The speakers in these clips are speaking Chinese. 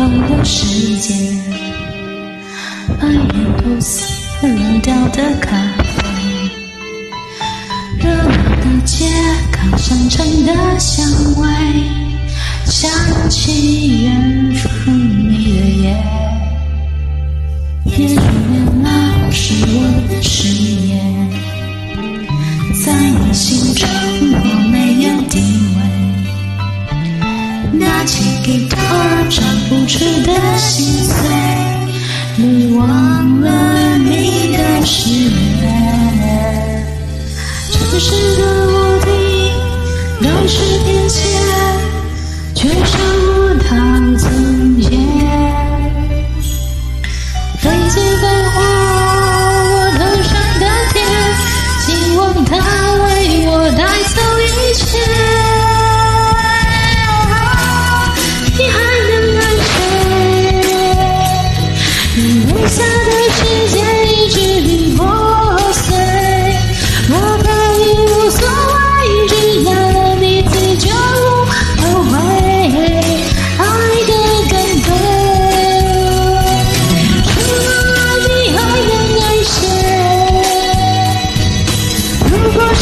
老世界，间，把都是冷掉的咖啡。热闹的街，烤香肠的香味，想起远处你的夜。也许那不是我的誓言，在你心中我没有地位。拿起吉他。付不出的心碎，你忘了你的誓言。城市的屋顶都是天。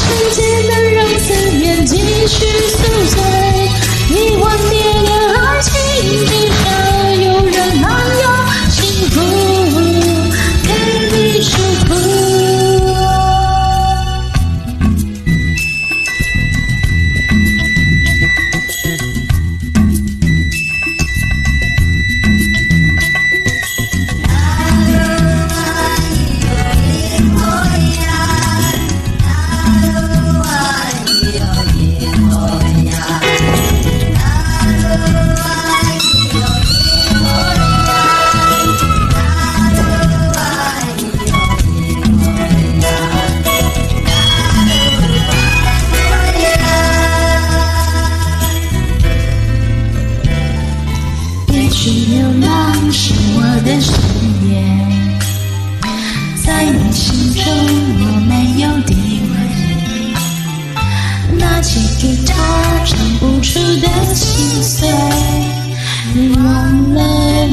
很简单，让思念继续搜索。去流浪是我的誓言，在你心中我没有地位。拿起吉他，唱不出的心碎，忘了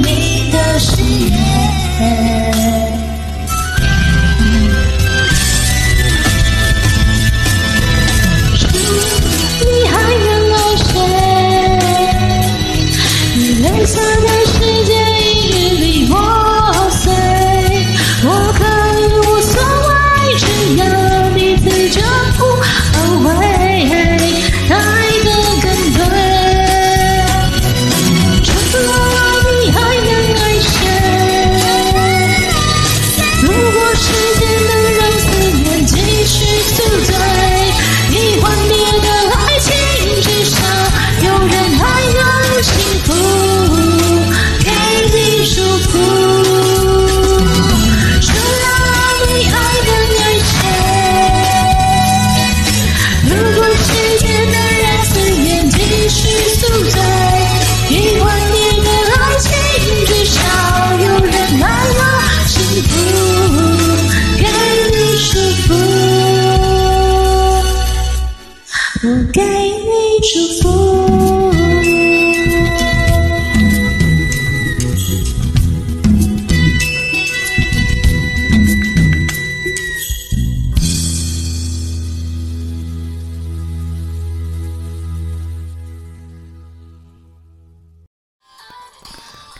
你的誓言。Inshallah. 给你祝福。